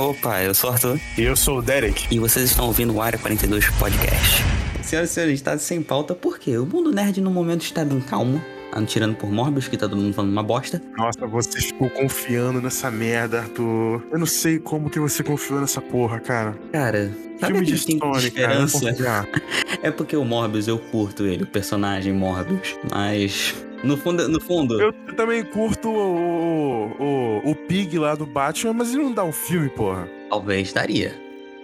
Opa, eu sou o Arthur. E eu sou o Derek. E vocês estão ouvindo o Área 42 Podcast. Senhoras e senhores, está sem pauta porque o mundo nerd no momento está bem calmo. Tirando por Morbius, que tá todo mundo falando uma bosta. Nossa, você ficou confiando nessa merda, Arthur. Eu não sei como que você confiou nessa porra, cara. Cara, sabe Filme de história, cara. esperança? É porque o Morbius, eu curto ele, o personagem Morbius. Mas, no fundo, no fundo... Eu também curto o, o, o Pig lá do Batman, mas ele não dá um filme, porra. Talvez daria.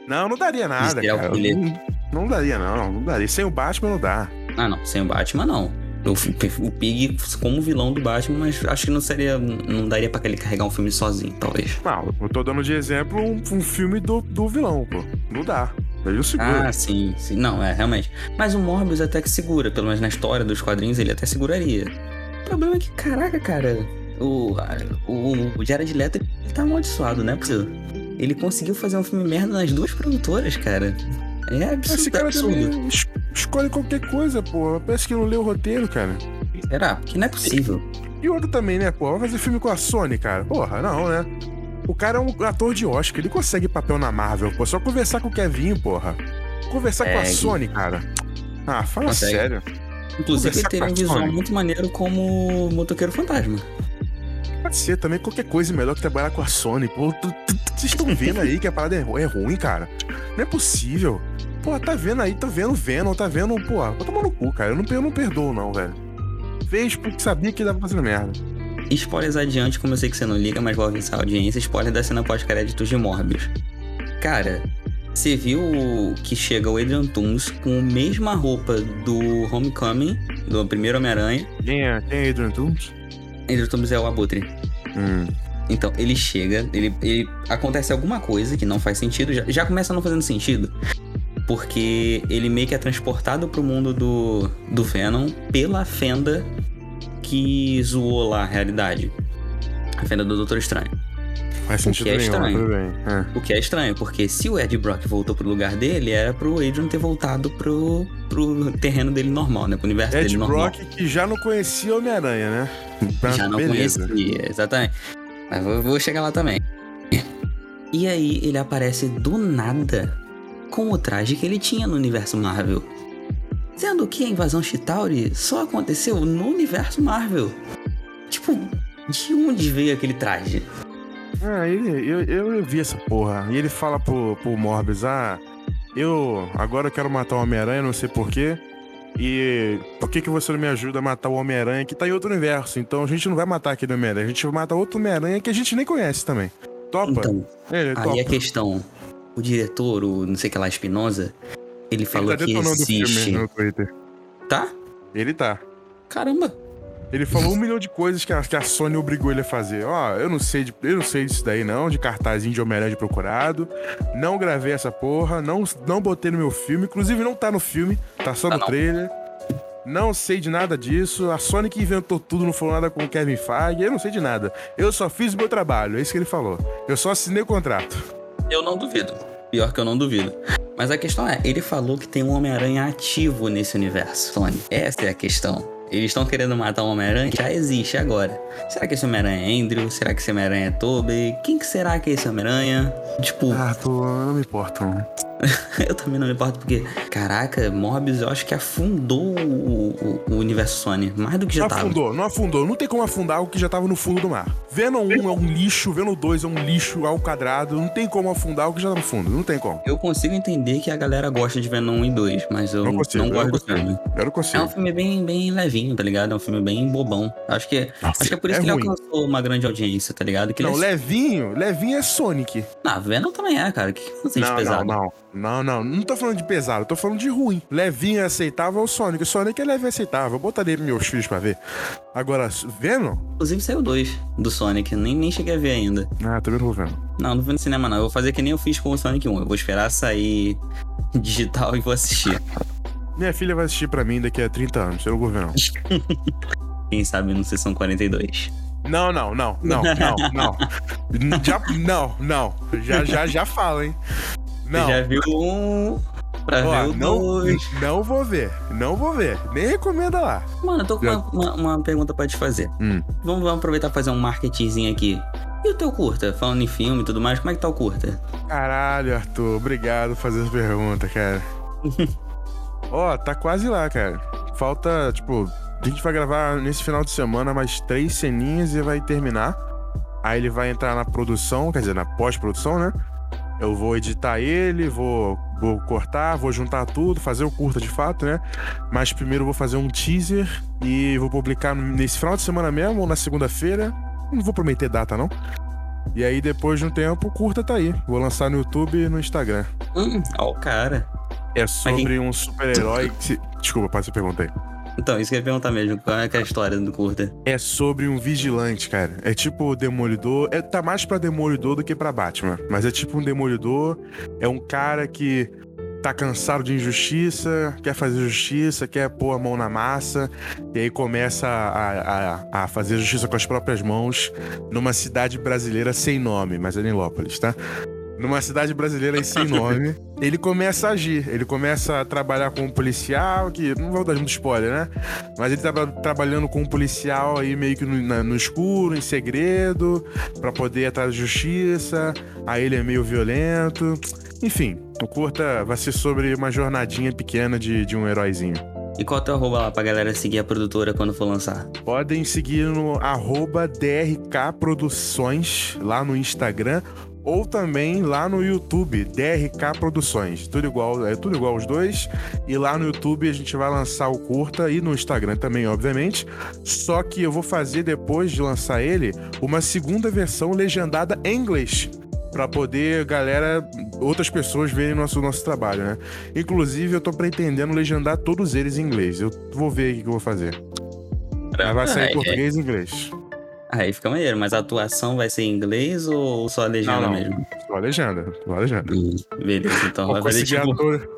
Não, não daria nada, cara. Não, não daria, não. Não daria. Sem o Batman não dá. Ah, não. Sem o Batman, não. O, o Pig como vilão do Batman, mas acho que não seria. Não daria pra ele carregar um filme sozinho, talvez. Não, eu tô dando de exemplo um, um filme do, do vilão, pô. Não dá. Ah, sim, sim. Não, é, realmente. Mas o Morbius até que segura, pelo menos na história dos quadrinhos, ele até seguraria. O problema é que, caraca, cara, o, o, o Jared Leto, ele tá amaldiçoado, né, possível? Ele conseguiu fazer um filme merda nas duas produtoras, cara. É absurdo, Esse cara absurdo. es- escolhe qualquer coisa, pô. Parece que não leu o roteiro, cara. Será? Que não é possível. E outro também, né, pô? Vai fazer filme com a Sony, cara. Porra, não, né? O cara é um ator de Oscar, ele consegue papel na Marvel, pô. Só conversar com o Kevin, porra. Conversar com a Consegue. Sony, cara. Ah, fala Consegue. sério. Inclusive, ele Conversar teria com um visual Sony. muito maneiro como motoqueiro fantasma. Pode ser também qualquer coisa melhor que trabalhar com a Sony. Pô, vocês estão vendo aí que a parada é, é ruim, cara? Não é possível. Pô, tá vendo aí, tá vendo Venom, tá vendo, pô, vou tomar no cu, cara. Eu não, eu não perdoo, não, velho. Fez porque sabia que dava fazendo merda. Spoilers adiante, como eu sei que você não liga, mas vou avisar a audiência. Spoiler da cena pós-créditos de Morbius. Cara, você viu que chega o Adrian Toomes com a mesma roupa do Homecoming, do primeiro Homem-Aranha. Quem é? Quem é Adrian Toomes? Adrian Toomes é o Abutre. Hum. Então, ele chega, ele, ele- acontece alguma coisa que não faz sentido, já, já começa não fazendo sentido. Porque ele meio que é transportado pro mundo do, do Venom pela fenda que zoou lá a realidade. A fenda do Doutor Estranho. Faz que sentido é nenhum, estranho. tudo bem. É. O que é estranho, porque se o Ed Brock voltou pro lugar dele, era pro Adrian ter voltado pro, pro terreno dele normal, né? Pro universo Ed dele normal. Brock que já não conhecia Homem-Aranha, né? Mas Já não beleza. conhecia, exatamente. Mas vou, vou chegar lá também. E aí ele aparece do nada com o traje que ele tinha no universo Marvel. Sendo que a invasão Chitauri só aconteceu no universo Marvel. Tipo, de onde veio aquele traje? Ah, ele, eu, eu vi essa porra. E ele fala pro, pro Morbius, ah, eu agora eu quero matar o Homem-Aranha, não sei porquê. E por que, que você não me ajuda a matar o Homem-Aranha que tá em outro universo? Então a gente não vai matar aquele Homem-Aranha, a gente vai matar outro Homem-Aranha que a gente nem conhece também. Topa? Então, ele topa. aí a questão. O diretor, o não sei que lá, Espinosa, ele Ele falou tá que detonando o existe. filme no Twitter. Tá? Ele tá. Caramba. Ele falou um milhão de coisas que a, que a Sony obrigou ele a fazer. Ó, eu não sei de, eu não sei disso daí não, de cartazinho de Homem-Aranha de procurado. Não gravei essa porra, não, não botei no meu filme, inclusive não tá no filme, tá só Tá no não. trailer. Não sei de nada disso. A Sony que inventou tudo, não falou nada com o Kevin Feige. Eu não sei de nada. Eu só fiz o meu trabalho, é isso que ele falou. Eu só assinei o contrato. Eu não duvido. Pior que eu não duvido. Mas a questão é, ele falou que tem um Homem-Aranha ativo nesse universo, Sony. Essa é a questão. Eles estão querendo matar um Homem-Aranha que já existe agora. Será que esse Homem-Aranha é Andrew? Será que esse Homem-Aranha é Tobey? Quem que será que é esse Homem-Aranha? Tipo, Ah, tô, não me importo. Não. eu também não me importo porque, caraca, Morbius eu acho que afundou o, o- o universo Sony. Mais do que já Não tava. afundou, não afundou. Não tem como afundar o que já tava no fundo do mar. Venom 1 é um lixo, Venom 2 é um lixo ao quadrado. Não tem como afundar o que já tá no fundo. Não tem como. Eu consigo entender que a galera gosta de Venom 1 e 2, mas eu Não não, consigo, eu gosto não do filme. Eu não É consigo. um filme bem, bem levinho, tá ligado? É um filme bem bobão. Acho que, Nossa, acho que é por isso é que ele ruim. alcançou uma grande audiência, tá ligado? Que Não, ele é... levinho, levinho é Sonic. Não, Venom também é, cara. Que que você Não, pesado? não, não. Não, não. Não tô falando de pesado, tô falando de ruim. Levinho é aceitável o Sonic. O Sonic é leve e aceitável. Eu botaria meus filhos pra ver. Agora, Venom? Inclusive saiu dois do Sonic, nem, nem cheguei a ver ainda. Ah, também não vou vendo. Não, não vou no cinema não. Eu vou fazer que nem eu fiz com o Sonic 1. Eu vou esperar sair digital e vou assistir. Minha filha vai assistir pra mim daqui a 30 anos. Eu não vou ver, não. Quem sabe no Sessão 42. Não, não, não, não, não, não. Já, não, não. Já, já, já fala, hein? Não. Você já viu um pra Ó, ver o não, dois. não vou ver. Não vou ver. Nem recomenda lá. Mano, eu tô com Já- uma, uma- uma pergunta pra te fazer. Hum. Vamos, vamos aproveitar e fazer um marketingzinho aqui. E o teu curta? Falando em filme e tudo mais, como é que tá o curta? Caralho, Arthur, obrigado por fazer essa pergunta, cara. Ó, oh, tá quase lá, cara. Falta, tipo, a gente vai gravar nesse final de semana mais três ceninhas e vai terminar. Aí ele vai entrar na produção, quer dizer, na pós-produção, né? Eu vou editar ele, vou, vou cortar, vou juntar tudo, fazer o curta de fato, né? Mas primeiro eu vou fazer um teaser e vou publicar nesse final de semana mesmo ou na segunda-feira. Não vou prometer data, não. E aí, depois de um tempo, o curta tá aí. Vou lançar no YouTube e no Instagram. Hum, ó, o cara. É sobre um super-herói que. Desculpa, pode você perguntar aí. Então, isso que eu ia perguntar mesmo, qual é, a história do curta? É sobre um vigilante, cara. É tipo o Demolidor. É, tá mais pra Demolidor do que pra Batman. Mas é tipo um Demolidor. É um cara que tá cansado de injustiça, quer fazer justiça, quer pôr a mão na massa, e aí começa a, a, a fazer justiça com as próprias mãos numa cidade brasileira sem nome, mas é Nilópolis, tá? Numa cidade brasileira sem nome, ele começa a agir. Ele começa a trabalhar com um policial, que não vou dar muito spoiler, né? Mas ele tava trabalhando com um policial aí meio que no, na, no escuro, em segredo, para poder ir atrás da justiça. Aí ele é meio violento. Enfim, o curta vai ser sobre uma jornadinha pequena de, de um heróizinho. E qual é o teu arroba lá pra galera seguir a produtora quando for lançar? Podem seguir no arroba DRK Produções lá no Instagram ou também lá no YouTube, DRK Produções. Tudo igual, é tudo igual os dois. E lá no YouTube a gente vai lançar o curta e no Instagram também, obviamente. Só que eu vou fazer depois de lançar ele uma segunda versão legendada em inglês para poder galera, outras pessoas verem nosso nosso trabalho, né? Inclusive eu tô pretendendo legendar todos eles em inglês. Eu vou ver o que eu vou fazer. Mas vai sair em português e inglês. Aí fica maneiro, mas a atuação vai ser em inglês ou só a legenda não, não. mesmo? Só a legenda, só a legenda. Beleza, então vai conseguir, tipo... ator,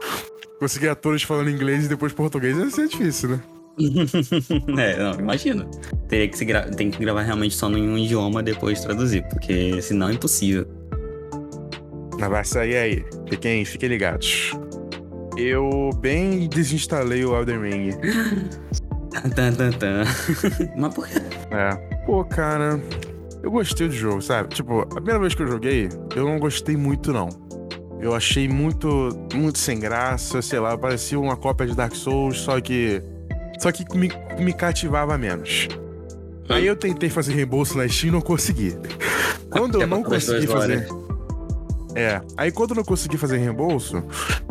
conseguir atores falando inglês e depois português vai ser difícil, né? é, não, imagina. Teria que se gra... Tem que gravar realmente só em um idioma depois traduzir, porque senão é impossível. Mas vai sair aí. Fiquem, fiquem ligados. Eu bem desinstalei o Elden Ring. Tan, tan, tan. Mas por quê? É. Pô, cara, eu gostei do jogo, sabe? Tipo, a primeira vez que eu joguei, eu não gostei muito, não. Eu achei muito, muito sem graça, sei lá, parecia uma cópia de Dark Souls, só que. Só que me, me cativava menos. Aí eu tentei fazer reembolso na Steam e não consegui. Quando eu não consegui fazer. É. Aí quando eu não consegui fazer reembolso,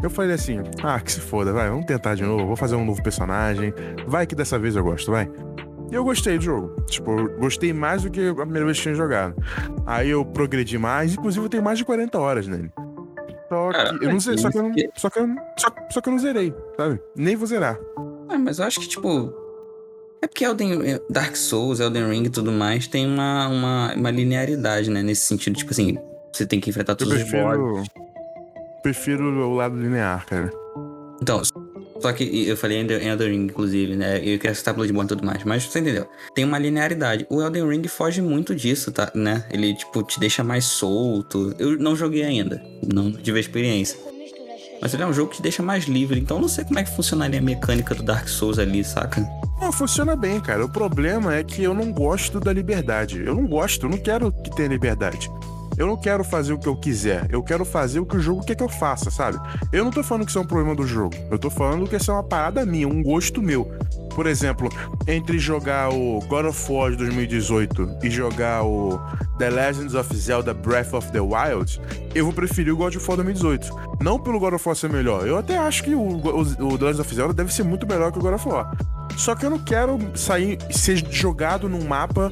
eu falei assim: ah, que se foda, vai, vamos tentar de novo, vou fazer um novo personagem. Vai que dessa vez eu gosto, vai. E eu gostei do jogo. Tipo, gostei mais do que a primeira vez que tinha jogado. Aí eu progredi mais, inclusive eu tenho mais de 40 horas nele. Só que, eu não sei, só que eu não, só que eu, só, só que eu não zerei, sabe? Nem vou zerar. Ah, mas eu acho que, tipo, é porque Elden, Dark Souls, Elden Ring e tudo mais tem uma, uma, uma linearidade, né? Nesse sentido, tipo assim, você tem que enfrentar todos prefiro, os bosses. Prefiro o lado linear, cara. Então, só que eu falei em Elden Ring, inclusive, né? Eu queria citar Bloodborne e tudo mais, mas você entendeu? Tem uma linearidade. O Elden Ring foge muito disso, tá? Né? Ele, tipo, te deixa mais solto. Eu não joguei ainda, não tive experiência. Mas ele é um jogo que te deixa mais livre, então não sei como é que funcionaria a mecânica do Dark Souls ali, saca? Não, funciona bem, cara. O problema é que eu não gosto da liberdade. Eu não gosto, eu não quero que tenha liberdade. Eu não quero fazer o que eu quiser. Eu quero fazer o que o jogo quer que eu faça, sabe? Eu não tô falando que isso é um problema do jogo. Eu tô falando que isso é uma parada minha, um gosto meu. Por exemplo, entre jogar o God of War de 2018 e jogar o The Legends of Zelda Breath of the Wild, eu vou preferir o God of War 2018. Não pelo God of War ser melhor. Eu até acho que o, o, The Legends of Zelda deve ser muito melhor que o God of War. Só que eu não quero sair, ser jogado num mapa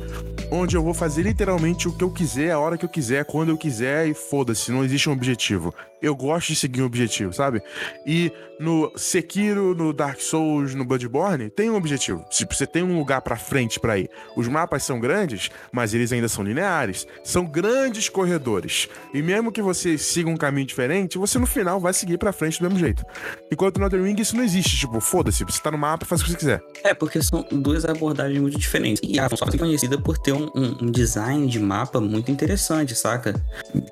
onde eu vou fazer literalmente o que eu quiser, a hora que eu quiser, quando eu quiser e foda-se, não existe um objetivo. Eu gosto de seguir um objetivo, sabe? E no Sekiro, no Dark Souls, no Bloodborne, tem um objetivo. Tipo, você tem um lugar para frente para ir. Os mapas são grandes, mas eles ainda são lineares. São grandes corredores. E mesmo que você siga um caminho diferente, você no final vai seguir para frente do mesmo jeito. Enquanto no Elden Ring isso não existe. Tipo, foda-se, você tá no mapa, faz o que você quiser. É, porque são duas abordagens muito diferentes. E a From é conhecida por ter um, um, design de mapa muito interessante, saca?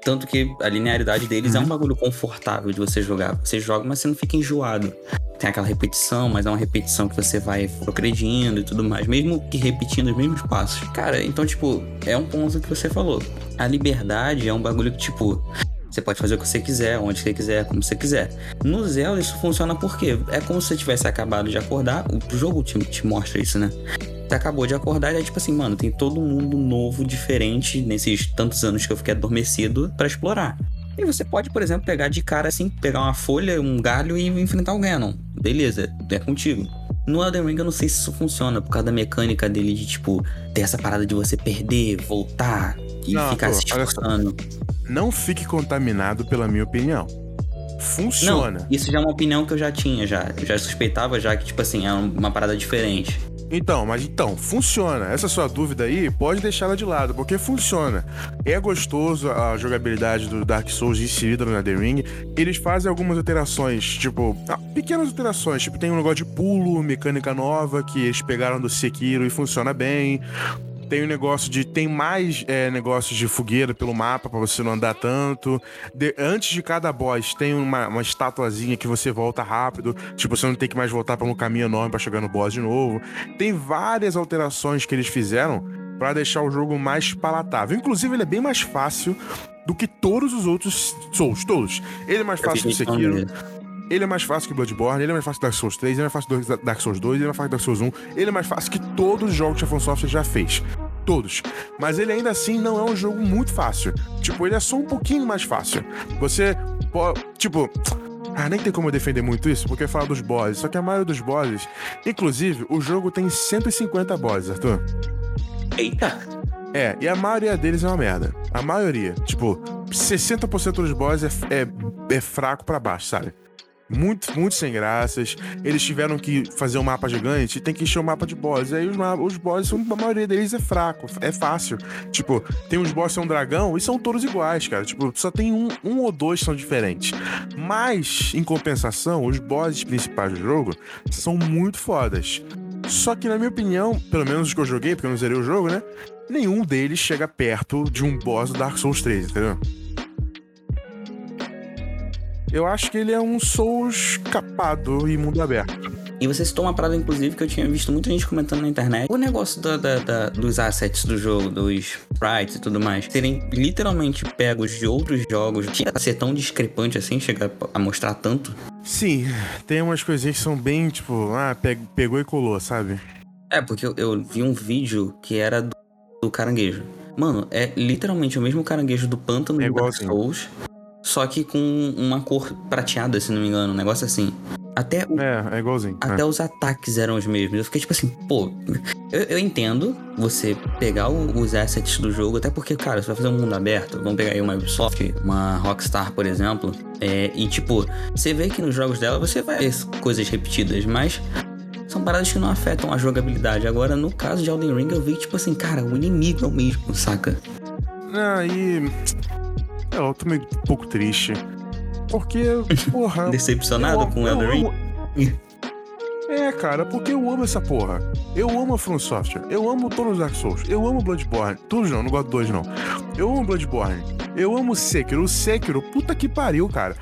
Tanto que a linearidade deles uhum. é um bagulho confortável de você jogar. Você joga, mas você não fica enjoado. Tem aquela repetição, mas é uma repetição que você vai progredindo e tudo mais, mesmo que repetindo os mesmos passos. Cara, então, tipo, é um ponto que você falou. A liberdade é um bagulho que, tipo, você pode fazer o que você quiser, onde você quiser, como você quiser. No Zelda isso funciona porque é como se você tivesse acabado de acordar, o jogo te, te mostra isso, né? Você acabou de acordar e é tipo assim, mano, tem todo mundo novo, diferente nesses tantos anos que eu fiquei adormecido para explorar. E você pode, por exemplo, pegar de cara assim, pegar uma folha, um galho e enfrentar o Ganon. Beleza, é contigo. No Elden Ring eu não sei se isso funciona por causa da mecânica dele de, tipo, ter essa parada de você perder, voltar e não, ficar pô, se esforçando. Não fique contaminado pela minha opinião. Funciona. Não, isso já é uma opinião que eu já tinha, já. Eu já suspeitava já que, tipo assim, é uma parada diferente. Então, mas então, funciona. Essa sua dúvida aí, pode deixá-la de lado, porque funciona. É gostoso a jogabilidade do Dark Souls inserida no The Ring. Eles fazem algumas alterações, tipo, ah, pequenas alterações, tipo, tem um negócio de pulo, mecânica nova que eles pegaram do Sekiro e funciona bem. Tem o um negócio de. Tem mais é, negócios de fogueira pelo mapa para você não andar tanto. De, antes de cada boss, tem uma, uma estatuazinha que você volta rápido. Tipo, você não tem que mais voltar para um caminho enorme para chegar no boss de novo. Tem várias alterações que eles fizeram para deixar o jogo mais palatável. Inclusive, ele é bem mais fácil do que todos os outros Souls, todos. Ele é mais fácil que o Sekiro. Ele é mais fácil que Bloodborne, ele é mais fácil que Dark Souls 3, ele é mais fácil que Dark Souls 2, ele é mais fácil que Dark Souls 1, ele é mais fácil que todos os jogos que a From Software já fez todos. Mas ele ainda assim não é um jogo muito fácil. Tipo, ele é só um pouquinho mais fácil. Você pode. Tipo. Ah, nem tem como eu defender muito isso, porque fala dos bosses. Só que a maioria dos bosses. Inclusive, o jogo tem 150 bosses, Arthur. Eita! É, e a maioria deles é uma merda. A maioria. Tipo, 60% dos bosses é, é, é fraco para baixo, sabe? Muito, muito sem graças. Eles tiveram que fazer um mapa gigante e tem que encher o mapa de boss. Aí os, os boss, a maioria deles é fraco, é fácil. Tipo, tem uns boss que são um dragão e são todos iguais, cara. Tipo, só tem um, um ou dois que são diferentes. Mas, em compensação, os bosses principais do jogo são muito fodas. Só que, na minha opinião, pelo menos os que eu joguei, porque eu não zerei o jogo, né? Nenhum deles chega perto de um boss do Dark Souls 3, entendeu? Eu acho que ele é um Souls capado e mundo aberto. E você citou uma parada, inclusive, que eu tinha visto muita gente comentando na internet. O negócio da, da, da, dos assets do jogo, dos sprites e tudo mais, serem literalmente pegos de outros jogos, tinha a ser tão discrepante assim, chegar a mostrar tanto? Sim, tem umas coisinhas que são bem, tipo, ah, pegou e colou, sabe? É, porque eu, eu vi um vídeo que era do, do, caranguejo. Mano, é literalmente o mesmo caranguejo do pântano é do Dark Souls só que com uma cor prateada, se não me engano, um negócio assim. Até o, é, é igualzinho. Até é. os ataques eram os mesmos. Eu fiquei tipo assim, pô, eu, eu entendo você pegar o, os assets do jogo, até porque, cara, você vai fazer um mundo aberto, vamos pegar aí uma Ubisoft, uma Rockstar, por exemplo, é, e tipo, você vê que nos jogos dela você vai ver coisas repetidas, mas são paradas que não afetam a jogabilidade. Agora, no caso de Elden Ring, eu vi, tipo assim, cara, o inimigo é o mesmo, saca? Aí. Ah, é, eu tô meio um pouco triste. Porque, porra. Decepcionado eu, com o Elden Ring? É, cara, porque eu amo essa porra. Eu amo a From Software. Eu amo todos os Dark Souls. Eu amo Bloodborne. Todos não, não gosto de dois, não. Eu amo Bloodborne. Eu amo Sekiro. O Sekiro, puta que pariu, cara.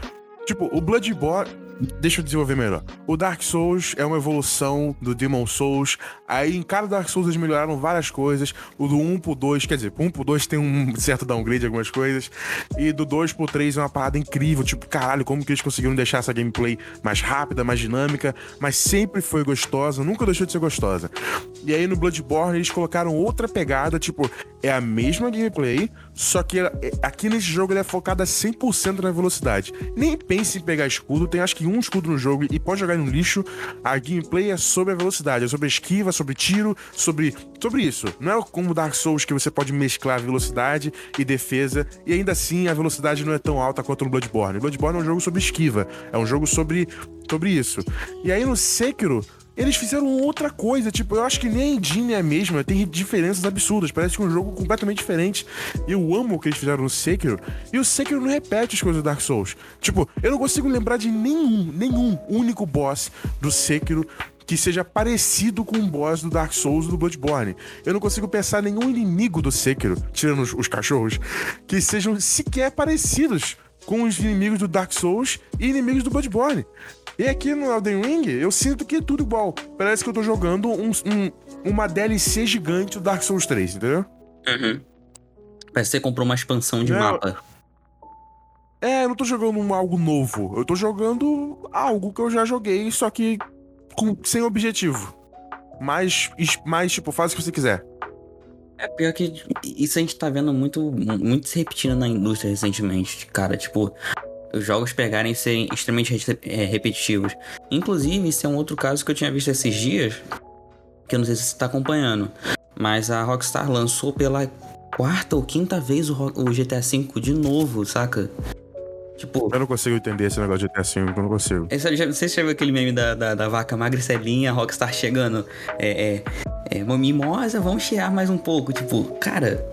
Tipo, o Bloodborne. Deixa eu desenvolver melhor. O Dark Souls é uma evolução do Demon Souls. Aí em cada Dark Souls eles melhoraram várias coisas. O do 1 pro 2, quer dizer, pro 1 pro 2 tem um certo downgrade algumas coisas. E do 2 pro 3 é uma parada incrível. Tipo, caralho, como que eles conseguiram deixar essa gameplay mais rápida, mais dinâmica, mas sempre foi gostosa, nunca deixou de ser gostosa. E aí no Bloodborne eles colocaram outra pegada, tipo, é a mesma gameplay, só que é, aqui nesse jogo ele é focado a 100% na velocidade. Nem pense em pegar escudo, tem acho que um escudo no jogo e pode jogar no lixo. A gameplay é sobre a velocidade, é sobre esquiva, sobre tiro, sobre sobre isso. Não é como Dark Souls que você pode mesclar velocidade e defesa e ainda assim a velocidade não é tão alta quanto no Bloodborne. Bloodborne é um jogo sobre esquiva, é um jogo sobre sobre isso. E aí no Sekiro eles fizeram outra coisa, tipo, eu acho que nem a engine é a mesma, tem diferenças absurdas, parece que um jogo completamente diferente. Eu amo o que eles fizeram no Sekiro, e o Sekiro não repete as coisas do Dark Souls. Tipo, eu não consigo lembrar de nenhum, nenhum único boss do Sekiro que seja parecido com o boss do Dark Souls ou do Bloodborne. Eu não consigo pensar nenhum inimigo do Sekiro, tirando os, os cachorros, que sejam sequer parecidos com os inimigos do Dark Souls e inimigos do Bloodborne. E aqui no Elden Ring, eu sinto que é tudo igual. Parece que eu tô jogando um, um, uma DLC gigante do Dark Souls 3, entendeu? Uhum. Parece que você comprou uma expansão de Não. mapa. É, eu não tô jogando um algo novo. Eu tô jogando algo que eu já joguei, só que com- sem objetivo. Mais, mais, tipo, faz o que você quiser. É pior que isso a gente tá vendo muito, muito se repetindo na indústria recentemente, cara. Tipo, os jogos pegarem e serem extremamente re- é, repetitivos. Inclusive, isso é um outro caso que eu tinha visto esses dias, que eu não sei se você tá acompanhando. Mas a Rockstar lançou pela quarta ou quinta vez o, o GTA V de novo, saca? Tipo, Eu não consigo entender esse negócio de GTA V, eu não consigo. sabe, já- Você já viu aquele meme da, da, da vaca magricelinha, a Rockstar chegando? É, é, é, mimosa, vamos chiar mais um pouco. Tipo, cara,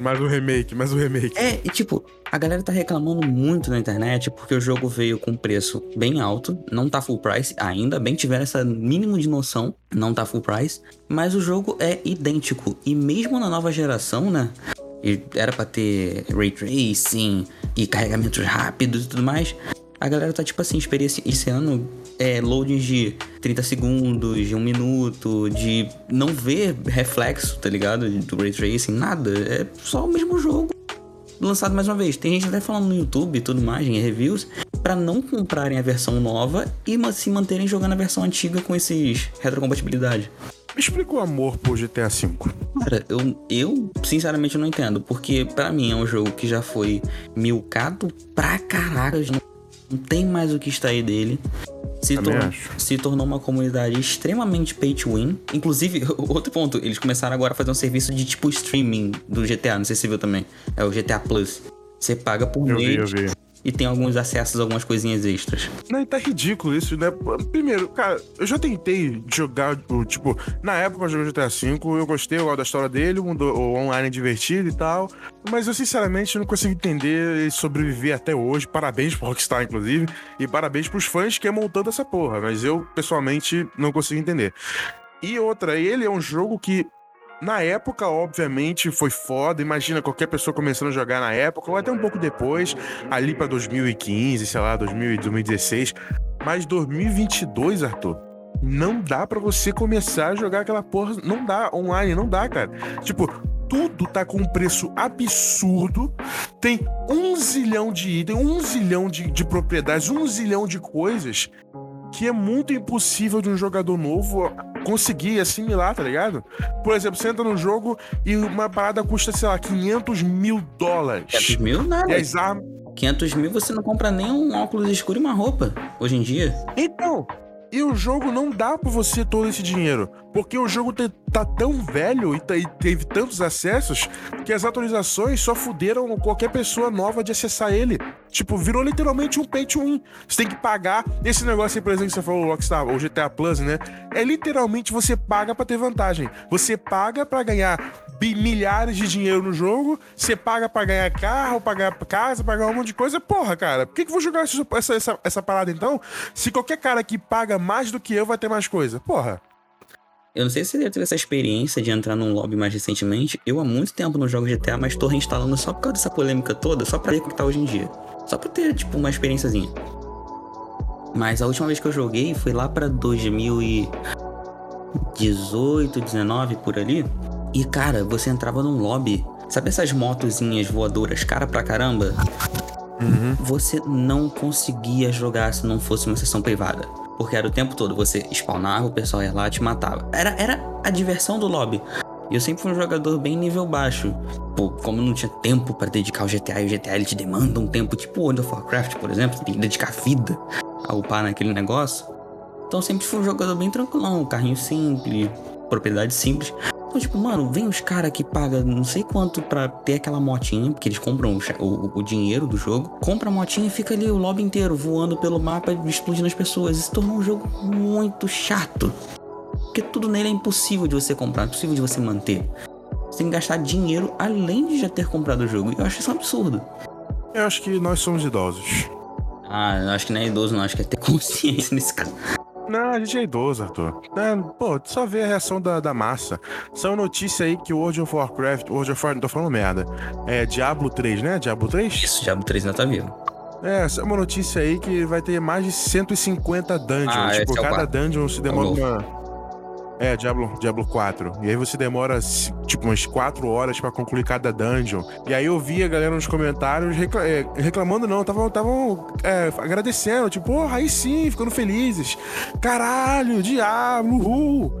Mais um remake, mais um remake. é, e tipo, a galera tá reclamando muito na internet porque o jogo veio com preço bem alto, não tá full price, ainda bem tiveram essa mínimo de noção, não tá full price, mas o jogo é idêntico. E mesmo na nova geração, né? Era pra ter ray tracing e carregamentos rápidos e tudo mais. A galera tá, tipo assim, experienciando é, loadings de 30 segundos, de um minuto, de não ver reflexo, tá ligado? Do ray tracing, nada. É só o mesmo jogo lançado mais uma vez. Tem gente até falando no YouTube e tudo mais, em reviews, pra não comprarem a versão nova e se manterem jogando a versão antiga com esses retrocompatibilidade. Me explica o amor por GTA V. Cara, eu, eu sinceramente não entendo, porque pra mim é um jogo que já foi milcado pra caracas, não, tem mais o que extrair dele. Se, tor- acho. se tornou uma comunidade extremamente pay to win. Inclusive, outro ponto, eles começaram agora a fazer um serviço de tipo streaming do GTA, não sei se você viu também. É o GTA Plus. Você paga por Eu vi, mês eu vi. E tem alguns acessos, algumas coisinhas extras. Não, e tá ridículo isso, né? Primeiro, cara, eu já tentei jogar, tipo, na época eu joguei GTA V, eu gostei eu da história dele, o, online é divertido e tal, mas eu sinceramente não consigo entender e sobreviver até hoje. Parabéns pro Rockstar, inclusive, e parabéns pros fãs que amam tanto essa porra, mas eu, pessoalmente, não consigo entender. E outra, ele é um jogo que na época, obviamente, foi foda. Imagina qualquer pessoa começando a jogar na época, ou até um pouco depois, ali pra 2015, sei lá, 2000, 2016. Mas 2022, Arthur, não dá pra você começar a jogar aquela porra. Não dá, online, não dá, cara. Tipo, tudo tá com um preço absurdo. Tem um zilhão de itens, um zilhão de, de propriedades, um zilhão de coisas que é muito impossível de um jogador novo conseguir assimilar, tá ligado? Por exemplo, você entra no jogo e uma parada custa, sei lá, 500 mil 500 dólares. mil, nada. E as armas. 500 mil você não compra nem um óculos escuro e uma roupa, hoje em dia. Então, e o jogo não dá pra você todo esse dinheiro. Porque o jogo tá tão velho e, e teve tantos acessos que as atualizações só fuderam qualquer pessoa nova de acessar ele. Tipo, virou literalmente um pay to win. Você tem que pagar. Esse negócio aí, por exemplo, que você falou, Rockstar, o GTA Plus, né? É literalmente você paga pra ter vantagem. Você paga pra ganhar milhares de dinheiro no jogo, você paga pra ganhar carro, pagar casa, pagar um monte de coisa. Porra, cara, por que, que eu vou jogar essa, essa, essa, essa parada então? Se qualquer cara que paga mais do que eu vai ter mais coisa. Porra. Eu não sei se você já teve essa experiência de entrar num lobby mais recentemente. Eu há muito tempo não jogo GTA, mas tô reinstalando só por causa dessa polêmica toda, só pra ver como que tá hoje em dia. Só pra ter, tipo, uma experiênciazinha. Mas a última vez que eu joguei foi lá pra 2018, 19, por ali. E, cara, você entrava num lobby. Sabe essas motozinhas voadoras cara pra caramba? Você não conseguia jogar se não fosse uma sessão privada. Porque era o tempo todo, você spawnava, o pessoal ia lá e te matava. Era, era a diversão do lobby. E eu sempre fui um jogador bem nível baixo. Pô, como eu não tinha tempo pra dedicar ao GTA, e o GTA ele te demanda um tempo, tipo World of Warcraft, por exemplo, você tem que dedicar vida a upar naquele negócio. Então eu sempre fui um jogador bem tranquilão, carrinho simples, propriedade simples. Então, tipo, mano, vem os caras que pagam não sei quanto pra ter aquela motinha, porque eles compram o, o- o dinheiro do jogo, compra a motinha e fica ali o lobby inteiro voando pelo mapa e explodindo as pessoas. Isso tornou um jogo muito chato. Porque tudo nele é impossível de você comprar, é impossível de você manter. Você tem que gastar dinheiro além de já ter comprado o jogo. E eu acho isso um absurdo. Eu acho que nós somos idosos. Ah, eu acho que não é idoso, não. Acho que é ter consciência nesse caso. Não, a gente é idoso, Arthur. É, pô, só vê a reação da, da massa. São notícias aí que o World of Warcraft, World of Warcraft, tô falando merda. É Diablo 3, né? Diablo 3? Isso, Diablo 3 ainda tá vivo. É, essa é uma notícia aí que vai ter mais de 150 dungeons. Ah, tipo, é cada quatro. dungeon se É demora uma. É, Diablo, Diablo 4. E aí você demora, tipo, umas 4 horas pra concluir cada dungeon. E aí eu vi a galera nos comentários recla- é, reclamando, não, estavam tavam, é, agradecendo, tipo, porra, aí sim, ficando felizes. Caralho, Diablo, uhul.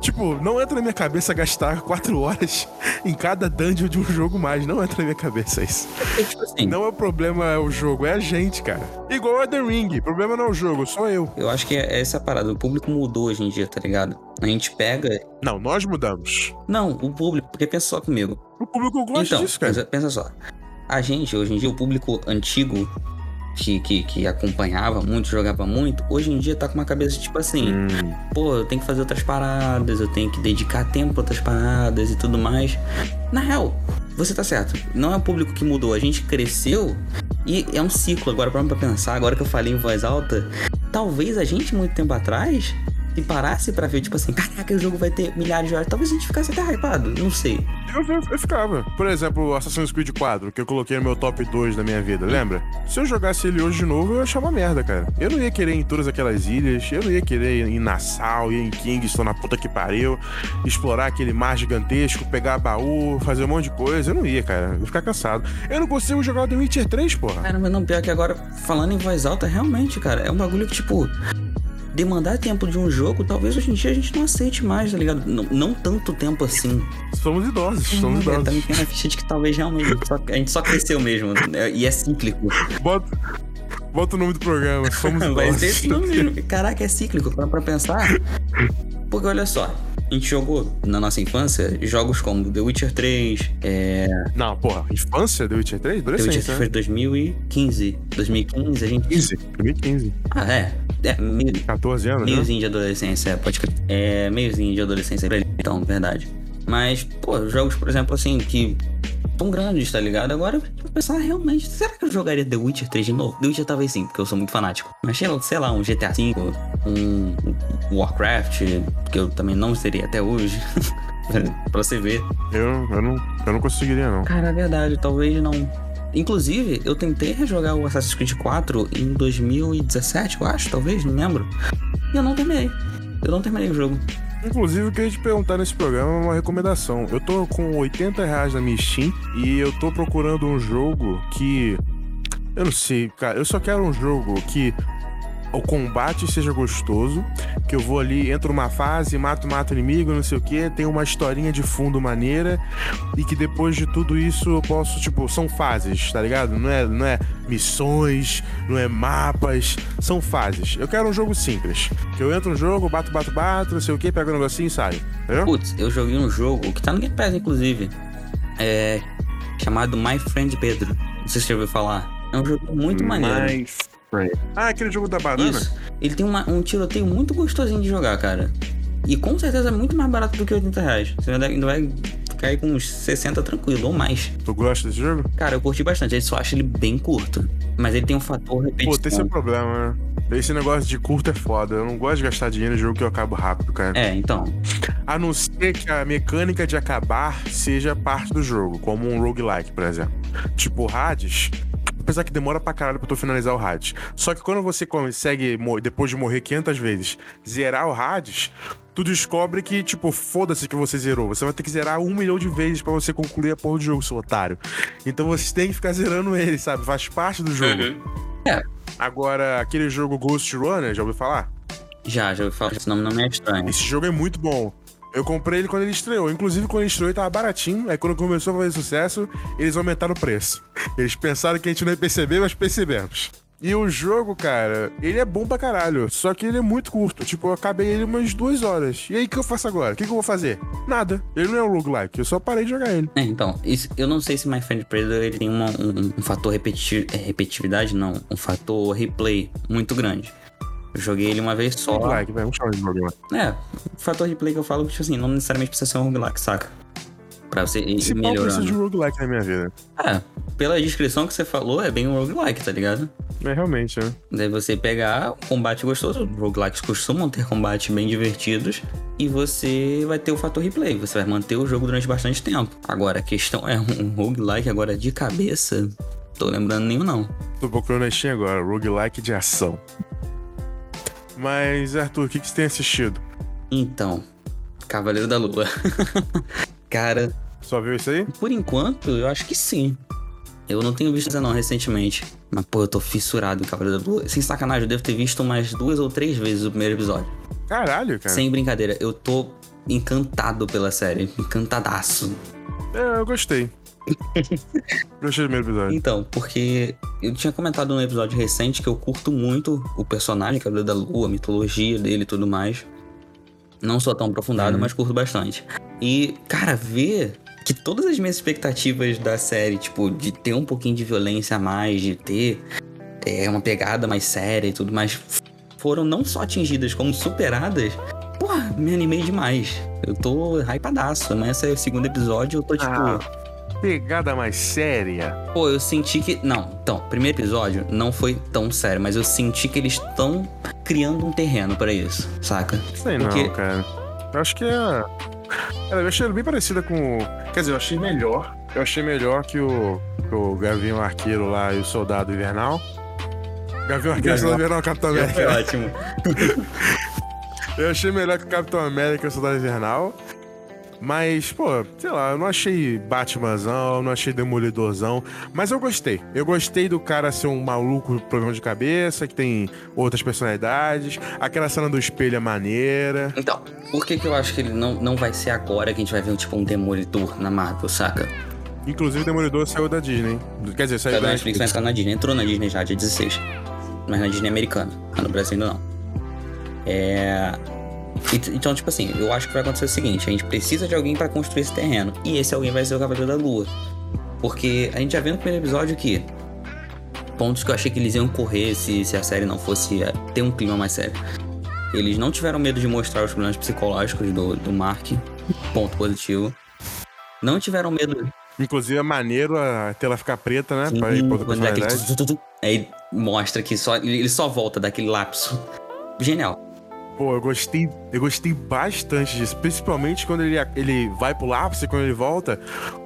Tipo, não entra na minha cabeça gastar 4 horas em cada dungeon de um jogo mais. Não entra na minha cabeça isso. Porque, tipo assim, Não é o problema é o jogo, é a gente, cara. Igual a The Ring. O problema não é o jogo, sou eu. eu acho que é essa parada. O público mudou hoje em dia, tá ligado? A gente pega. Não, nós mudamos. Não, o público. Porque pensa só comigo. O público gosta então, disso, cara. pensa, pensa só. A gente, hoje em dia, o público antigo que, que, que acompanhava muito, jogava muito, hoje em dia tá com uma cabeça tipo assim. Hum, pô, eu tenho que fazer outras paradas, eu tenho que dedicar tempo pra outras paradas e tudo mais. Na real, você tá certo. Não é o público que mudou, a gente cresceu e é um ciclo. Agora, pra pensar, agora que eu falei em voz alta, talvez a gente, muito tempo atrás, se parasse pra ver, tipo assim, caraca, o jogo vai ter milhares de horas, talvez a gente ficasse até hypado, não sei. eu, eu- eu ficava. Por exemplo, Assassin's Creed 4, que eu coloquei no meu top 2 da minha vida, lembra? Se eu jogasse ele hoje de novo, eu achava merda, cara. Eu não ia querer ir em todas aquelas ilhas, eu não ia querer ir em Nassau, ir em Kingston, na puta que pariu, explorar aquele mar gigantesco, pegar baú, fazer um monte de coisa. Eu não ia, cara. Eu ia ficar cansado. Eu não consigo jogar o The Witcher 3, porra. Caramba, não, pior que agora, falando em voz alta, realmente, cara, é um bagulho que, tipo, demandar tempo de um jogo, talvez hoje em dia a gente não aceite mais, tá ligado? Não, não tanto tempo assim. Somos idosos, somos É, idosos. também tem a ficha de que talvez realmente a gente só, a gente só cresceu mesmo. né? E é cíclico. Bota, bota o nome do programa, somos Vai idosos. ser esse nome mesmo. Caraca, é cíclico, para pra pensar. Porque olha só, a gente jogou na nossa infância jogos como The Witcher 3, é, Não, porra, infância The Witcher 3? The Witcher 3 Adolescente, foi né? 2015. 2015 a gente. 15, 2015. Ah, é. É, meio, 14 anos, né? meiozinho de adolescência, pode crer. É, meiozinho de adolescência pra ele, então, verdade. Mas, pô, jogos, por exemplo, assim, que tão grandes, tá ligado? Agora, eu vou pensar realmente, será que eu jogaria The Witcher 3 de novo? The Witcher talvez sim, porque eu sou muito fanático. Mas sei lá, sei lá, um GTA V, um Warcraft, que eu também não seria até hoje. pra você ver. Eu, eu, não, eu não conseguiria, não. Cara, é verdade, talvez não. Inclusive, eu tentei rejogar o Assassin's Creed 4 em 2017, eu acho, talvez, não lembro. E eu não terminei. Eu não terminei o jogo. Inclusive, eu queria te perguntar nesse programa uma recomendação. Eu tô com 80 reais na minha Steam e eu tô procurando um jogo que. Eu não sei, cara. Eu só quero um jogo que o combate seja gostoso, que eu vou ali, entro numa fase, mato, mato inimigo, não sei o que, tem uma historinha de fundo maneira e que depois de tudo isso eu posso, tipo, são fases, tá ligado? Não é, não é missões, não é mapas, são fases. Eu quero um jogo simples, que eu entro no jogo, bato, bato, bato, não sei o que, pego um negocinho e saio, entendeu? Putz, eu joguei um jogo que tá no Game Pass, inclusive. É. Chamado My Friend Pedro. Não sei se você já ouviu falar. É um jogo muito maneiro. My Ah, aquele jogo da banana? Isso. Ele tem uma- um tiroteio muito gostosinho de jogar, cara. E com certeza é muito mais barato do que 80 reais. Você ainda vai cair com uns 60 tranquilo, ou mais. Tu gosta desse jogo? Cara, eu curti bastante. Eu só acho ele bem curto. Mas ele tem um fator Pô, tem esse repetição. problema, né? Esse negócio de curto é foda. Eu não gosto de gastar dinheiro em jogo que eu acabo rápido, cara. É, então. A não ser que a mecânica de acabar seja parte do jogo, como um roguelike, por exemplo. Tipo, o Hades. Apesar que demora pra caralho pra tu finalizar o Hades. Só que quando você consegue, depois de morrer 500 vezes, zerar o Hades, tu descobre que, tipo, foda-se que você zerou. Você vai ter que zerar um milhão de vezes pra você concluir a porra do jogo, seu otário. Então você tem que ficar zerando ele, sabe? Faz parte do jogo. É. Agora, aquele jogo Ghost Runner, já ouviu falar? Já, já ouvi falar. Esse nome não me é estranho. Esse jogo é muito bom. Eu comprei ele quando ele estreou. Inclusive, quando ele estreou, ele tava baratinho. Aí, quando começou a fazer sucesso, eles aumentaram o preço. Eles pensaram que a gente não ia perceber, mas percebemos. E o jogo, cara, ele é bom pra caralho. Só que ele é muito curto. Tipo, eu acabei ele umas duas horas. E aí, o que eu faço agora? O que, que eu vou fazer? Nada. Ele não é um roguelike. Eu só parei de jogar ele. É, então, isso, eu não sei se My Friend Pedro ele tem uma- um, um fator repeti é, repetitividade, não, um fator replay muito grande. Eu joguei ele uma vez só. Roguelike, vai. Vamos chamar de roguelike. É, o fator replay que eu falo, tipo assim, não necessariamente precisa ser um roguelike, saca? Pra você ir Esse pau precisa de melhorando. roguelike na minha vida. Ah, pela descrição que você falou, é bem um roguelike, tá ligado? É realmente, né? Daí você pegar um combate gostoso, roguelikes costumam ter combates bem divertidos, e você vai ter o fator replay, você vai manter o jogo durante bastante tempo. Agora, a questão é um roguelike agora de cabeça, tô lembrando nenhum não. Tô procurando na Steam agora, roguelike de ação. Mas, Arthur, o que, que você tem assistido? Então, Cavaleiro da Lua. Cara, Só viu isso aí? por enquanto, eu acho que sim. Eu não tenho visto essa não recentemente. Mas, pô, eu tô fissurado em Cavaleiro da Lua. Sem sacanagem, eu devo ter visto umas duas ou três vezes o primeiro episódio. Caralho, cara. Sem brincadeira, eu tô encantado pela série. Encantadaço. É, eu gostei. Gostei do primeiro episódio. Então, porque eu tinha comentado num episódio recente que eu curto muito o personagem Cavaleiro da Lua, a mitologia dele e tudo mais. Não sou tão aprofundado, mas curto bastante. E, cara, ver que todas as minhas expectativas da série, tipo, de ter um pouquinho de violência a mais, de ter é, uma pegada mais séria e tudo mais, foram não só atingidas, como superadas. Porra, me animei demais. Eu tô hypadaço. Nesse é o segundo episódio, eu tô tipo. Ah. Pegada mais séria. Pô, eu senti que. Não, então, primeiro episódio não foi tão sério, mas eu senti que eles estão criando um terreno pra isso, saca? Sei não, Porque- cara. Eu acho que é. Ela, eu achei bem parecida com. o- Quer dizer, eu achei melhor. Eu achei melhor que o, que o Gavião Arqueiro lá e o Soldado Invernal. Gavião Arqueiro e o Soldado Invernal, Capitão Foi América. ótimo. Eu achei melhor que o Capitão América e o Soldado Invernal. Mas, pô, sei lá, eu não achei Batmanzão, não achei Demolidorzão. Mas eu gostei. Eu gostei do cara ser um maluco com problema de cabeça, que tem outras personalidades. Aquela cena do espelho é maneira. Então, por que, que eu acho que ele não, não vai ser agora que a gente vai ver tipo um demolidor na Marvel, saca? Inclusive, o Demolidor saiu da Disney. Quer dizer, saiu da da Netflix, vai entrar na Disney. Entrou na Disney já, dia 16. Mas na Disney americana. Lá no Brasil ainda não. É. Então, tipo assim, eu acho que vai acontecer o seguinte: a gente precisa de alguém pra construir esse terreno. E esse alguém vai ser o Cavaleiro da Lua. Porque a gente já viu no primeiro episódio que. Pontos que eu achei que eles iam correr se, se a série não fosse é, ter um clima mais sério. Eles não tiveram medo de mostrar os problemas psicológicos do, do Mark. Ponto positivo. Não tiveram medo Inclusive, é maneiro a tela ficar preta, né? Pra ir pra outra quando dá aquele personalidade. tu, tu, tu, tu, Aí mostra que só, ele só volta daquele lapso. Genial. Pô, eu gostei, eu gostei bastante disso. Principalmente quando ele, ele vai pro lápis e quando ele volta,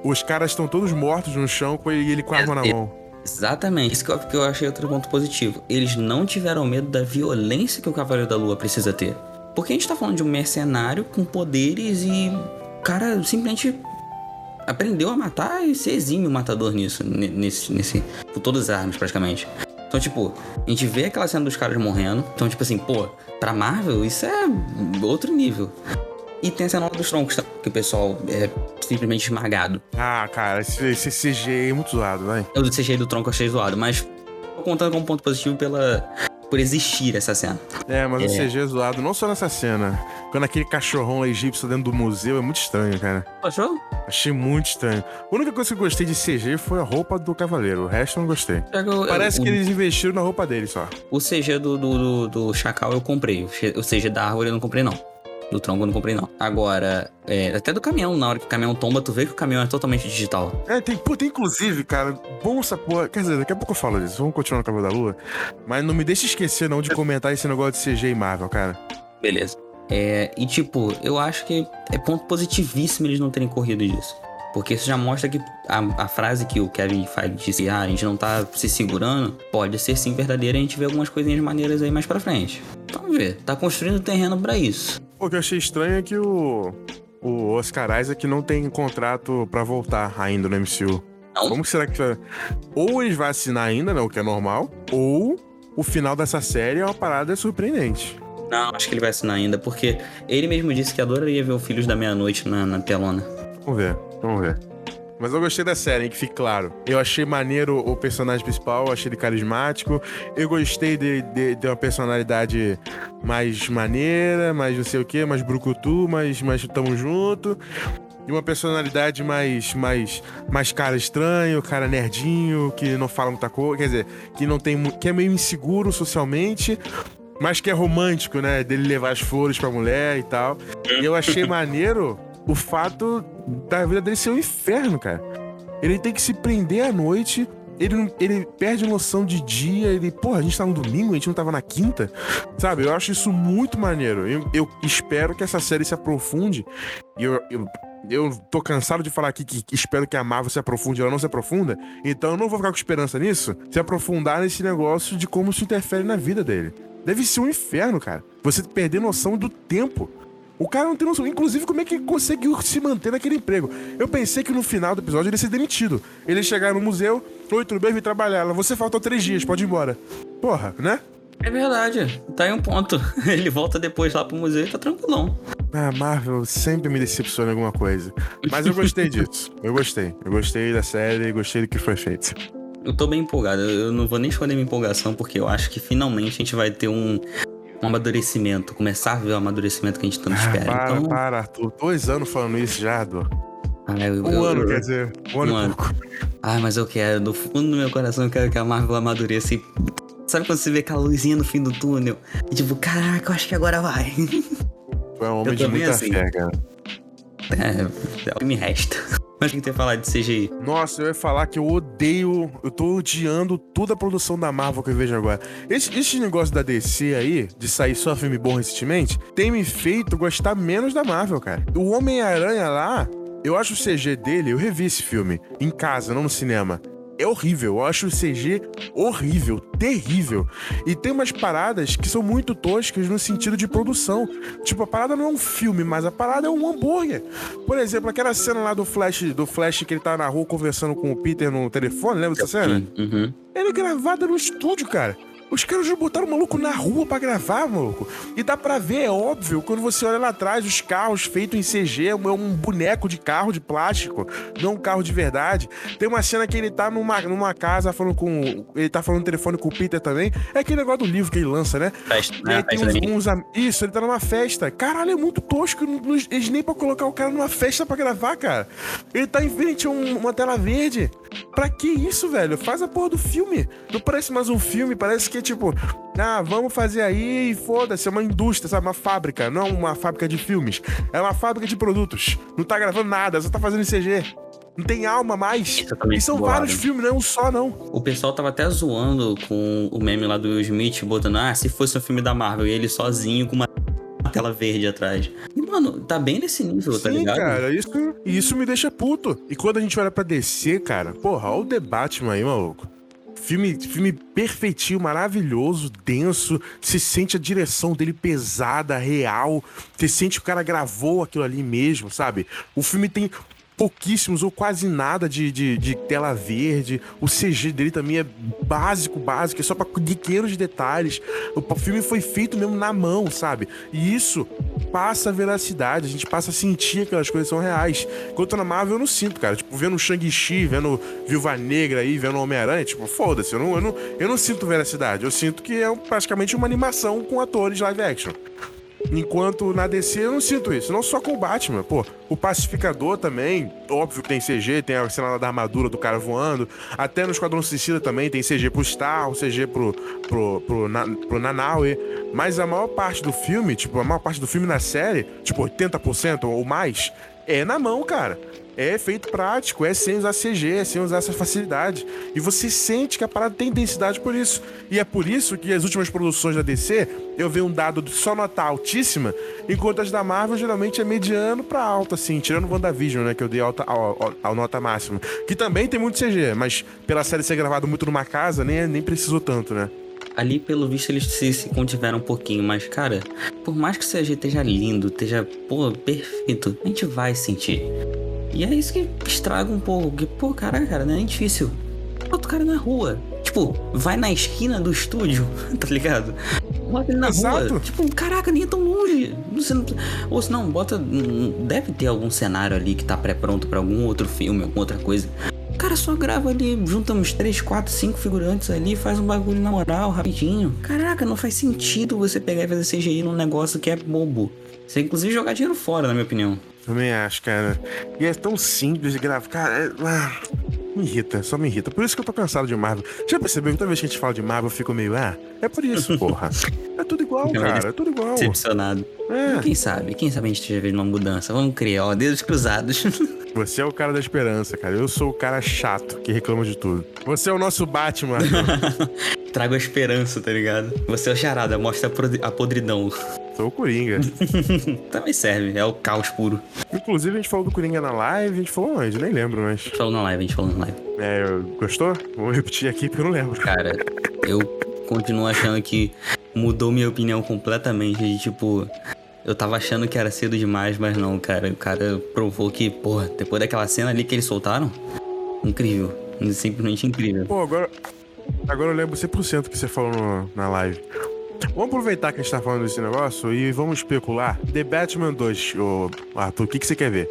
os caras estão todos mortos no chão com ele, e ele com a arma na É, mão. Exatamente. Isso que eu, que eu achei outro ponto positivo. Eles não tiveram medo da violência que o Cavaleiro da Lua precisa ter. Porque a gente tá falando de um mercenário com poderes e o cara simplesmente aprendeu a matar e ser exímio matador nisso. ne- Nesse, nesse, com todas as armas, praticamente. Então, tipo, a gente vê aquela cena dos caras morrendo. Então, tipo assim, pô, pra Marvel, isso é outro nível. E tem a cena dos troncos, tá? que o pessoal é simplesmente esmagado. Ah, cara, esse, esse CG é muito zoado, vai. Eu do CGI do tronco achei zoado, mas tô contando como ponto positivo pela, por existir essa cena. É, mas o É. CG é zoado, não só nessa cena. Quando aquele cachorrão egípcio dentro do museu é muito estranho, cara. Achou? Achei muito estranho. A única coisa que eu gostei de CG foi a roupa do cavaleiro. O resto eu não gostei. Que eu- Parece o, que eles investiram na roupa dele só. o CG do, do, do, do Chacal eu comprei. O O CG da árvore eu não comprei, não. Do tronco eu não comprei, não. Agora, é, até do caminhão, na hora que o caminhão tomba, tu vê que o caminhão é totalmente digital. É, tem, pô, tem inclusive, cara, bom essa porra. Quer dizer, daqui a pouco eu falo disso. Vamos continuar no Cavaleiro da Lua. Mas não me deixe esquecer, não, de comentar esse negócio de CG e Marvel, cara. Beleza. É, e tipo, eu acho que é ponto positivíssimo eles não terem corrido disso. Porque isso já mostra que a, a frase que o Kevin Feige disse, ah, a gente não tá se segurando, pode ser sim verdadeira e a gente vê algumas coisinhas maneiras aí mais pra frente. Vamos ver, tá construindo terreno pra isso. O que eu achei estranho é que o, o Oscar Isaac não tem contrato pra voltar ainda no MCU. Não. Como que será que... vai- Ou eles vão assinar ainda, né, o que é normal, ou o final dessa série é uma parada surpreendente. Não, acho que ele vai assinar ainda, porque ele mesmo disse que adoraria ver o Filhos da Meia-Noite na, na telona. Vamos ver, vamos ver. Mas eu gostei da série, hein, que fique claro. Eu achei maneiro o personagem principal, eu achei ele carismático. Eu gostei de, de, de uma personalidade mais maneira, mais não sei o que, mais brucutu, mais, mais tamo junto. E uma personalidade mais, mais, mais cara estranho, cara nerdinho, que não fala muita coisa, quer dizer, que não tem, que é meio inseguro socialmente, mas que é romântico, né? Dele levar as flores pra mulher e tal. E eu achei maneiro o fato da vida dele ser um inferno, cara. Ele tem que se prender à noite ele, ele perde noção de dia, ele, porra, a gente tá no domingo, a gente não tava na quinta, sabe? Eu acho isso muito maneiro. Eu, eu espero que essa série se aprofunde. E eu, eu, eu tô cansado de falar aqui que, que espero que a Marvel se aprofunde, ela não se aprofunda. Então eu não vou ficar com esperança nisso. Se aprofundar nesse negócio de como isso interfere na vida dele. Deve ser um inferno, cara. Você perder noção do tempo. O cara não tem noção. Inclusive, como é que ele conseguiu se manter naquele emprego? Eu pensei que no final do episódio ele ia ser demitido. Ele ia chegar no museu, oi, tudo bem, vim trabalhar. Ela, Você faltou três dias, pode ir embora. Porra, né? É verdade, tá aí um ponto. Ele volta depois lá pro museu e tá tranquilão. Ah, Marvel sempre me decepciona em alguma coisa. Mas eu gostei disso. Eu gostei. Eu gostei da série, gostei do que foi feito. Eu tô bem empolgado. Eu não vou nem esconder minha empolgação, porque eu acho que finalmente a gente vai ter um, um amadurecimento. Começar a ver o amadurecimento que a gente tanto Ah, espera. para, então, para, Arthur. Dois anos falando isso já, Arthur. ah, eu- Um eu- ano, eu- quer dizer. Um ano Um e ano. pouco. Ah, mas eu quero, do fundo do meu coração, eu quero que a Marvel amadureça e. Sabe quando você vê aquela luzinha no fim do túnel? E tipo, caraca, eu acho que agora vai. Tu é um homem Eu de muita assim. fé, cara. É, é o que me resta. Mas tem que ter falado de CGI. Nossa, eu ia falar que eu odeio, eu tô odiando toda a produção da Marvel que eu vejo agora. Esse, esse negócio da DC aí, de sair só filme bom recentemente, tem me feito gostar menos da Marvel, cara. O Homem-Aranha lá, eu acho o CG dele, eu revi esse filme, em casa, não no cinema. É horrível, eu acho o CG horrível, terrível. E tem umas paradas que são muito toscas no sentido de produção. Tipo, a parada não é um filme, mas a parada é um hambúrguer. Por exemplo, aquela cena lá do Flash, do Flash que ele tá na rua conversando com o Peter no telefone, lembra dessa cena? Uhum. Ela é gravada no estúdio, cara. Os caras já botaram o maluco na rua pra gravar, maluco. E dá pra ver, é óbvio, quando você olha lá atrás, os carros feitos em CG, é um boneco de carro de plástico, não um carro de verdade. Tem uma cena que ele tá numa, numa casa falando com. Ele tá falando no telefone com o Peter também. É aquele negócio do livro que ele lança, né? Festa, E né? aí tem Festa uns, uns Isso, ele tá numa festa. Caralho, é muito tosco. Eles nem pra colocar o cara numa festa pra gravar, cara. Ele tá em frente a um- uma tela verde. Pra que isso, velho? Faz a porra do filme. Não parece mais um filme, parece que é tipo, ah, vamos fazer aí e foda-se, é uma indústria, sabe? Uma fábrica. Não é uma fábrica de filmes. É uma fábrica de produtos. Não tá gravando nada, só tá fazendo CG. Não tem alma mais. Exatamente, E são vários filmes, não é um só, não. O pessoal tava até zoando com o meme lá do Will Smith, botando, ah, se fosse um filme da Marvel, e ele sozinho com uma tela verde atrás. E, mano, tá bem nesse nível, tá Sim, ligado? cara, isso, isso me deixa puto. E quando a gente olha pra DC, cara, porra, olha o debate aí, maluco. Filme, filme perfeitinho, maravilhoso, denso. Você sente a direção dele pesada, real. Você sente que o cara gravou aquilo ali mesmo, sabe? O filme tem pouquíssimos ou quase nada de, de, de tela verde. O CG dele também é básico, básico, é só pra pequenos detalhes. O filme foi feito mesmo na mão, sabe? E isso passa a veracidade, a gente passa a sentir que aquelas coisas são reais. Enquanto na Marvel eu não sinto, cara. Tipo, vendo Shang-Chi, vendo Viúva Negra aí, vendo Homem-Aranha, tipo, foda-se, eu não, eu, não, eu não sinto veracidade. Eu sinto que é praticamente uma animação com atores live action. Enquanto na DC eu não sinto isso. Não só com o Batman. Pô, o Pacificador também, óbvio que tem CG, tem a cena da armadura do cara voando. Até no Esquadrão Suicida também tem CG pro Star, CG pro, pro, pro, Na- pro Nanaue. Mas a maior parte do filme, tipo, a maior parte do filme na série, tipo 80% ou mais, é na mão, cara. É efeito prático, é sem usar CG, é sem usar essa facilidade. E você sente que a parada tem densidade por isso. E é por isso que as últimas produções da DC, eu vejo um dado de só nota altíssima, enquanto as da Marvel geralmente é mediano pra alta, assim, tirando o WandaVision, né, que eu dei alta, a, a- a nota máxima. Que também tem muito CG, mas pela série ser gravada muito numa casa, nem, nem precisou tanto, né? Ali, pelo visto, eles se, se contiveram um pouquinho, mas, cara, por mais que o CG esteja lindo, esteja, pô, perfeito, a gente vai sentir. E é isso que estraga um pouco, porque, pô, caraca, cara, não é difícil. Bota o cara na rua. Tipo, vai na esquina do estúdio, tá ligado? Bota ele na Exato. rua. Tipo, caraca, nem é tão longe. Você não- Ou se não, bota. hum, Deve ter algum cenário ali que tá pré-pronto pra algum outro filme, alguma outra coisa. O cara só grava ali, junta uns 3, 4, 5 figurantes ali, faz um bagulho na moral, rapidinho. Caraca, não faz sentido você pegar e fazer CGI num negócio que é bobo. Você inclusive jogar dinheiro fora, na minha opinião. Também acho, cara. E é tão simples de gravar. Cara, é... ah, me irrita, só me irrita. Por isso que eu tô cansado de Marvel. Já percebeu que toda vez que a gente fala de Marvel, eu fico meio, ah, é por isso, porra. É tudo igual, cara, é tudo igual. Decepcionado. É. Quem sabe? Quem sabe a gente esteja vendo uma mudança? Vamos criar, ó, dedos cruzados. Você é o cara da esperança, cara. Eu sou o cara chato que reclama de tudo. Você é o nosso Batman. Trago a esperança, tá ligado? Você é o charada, mostra a podri- a podridão. sou o Coringa. Também serve, é o caos puro. Inclusive, a gente falou do Coringa na live, a gente falou onde? Nem lembro, mas. A gente falou na live, a gente falou na live. É, gostou? Vamos repetir aqui porque eu não lembro. Cara, eu continuo achando que mudou minha opinião completamente. De, tipo, eu tava achando que era cedo demais, mas não, cara. O cara provou que, porra, depois daquela cena ali que eles soltaram, incrível. Simplesmente incrível. Pô, agora. Agora eu lembro 100% que você falou no- na live. Vamos aproveitar que a gente tá falando desse negócio e vamos especular. The Batman 2, ô Arthur, o que, que você quer ver?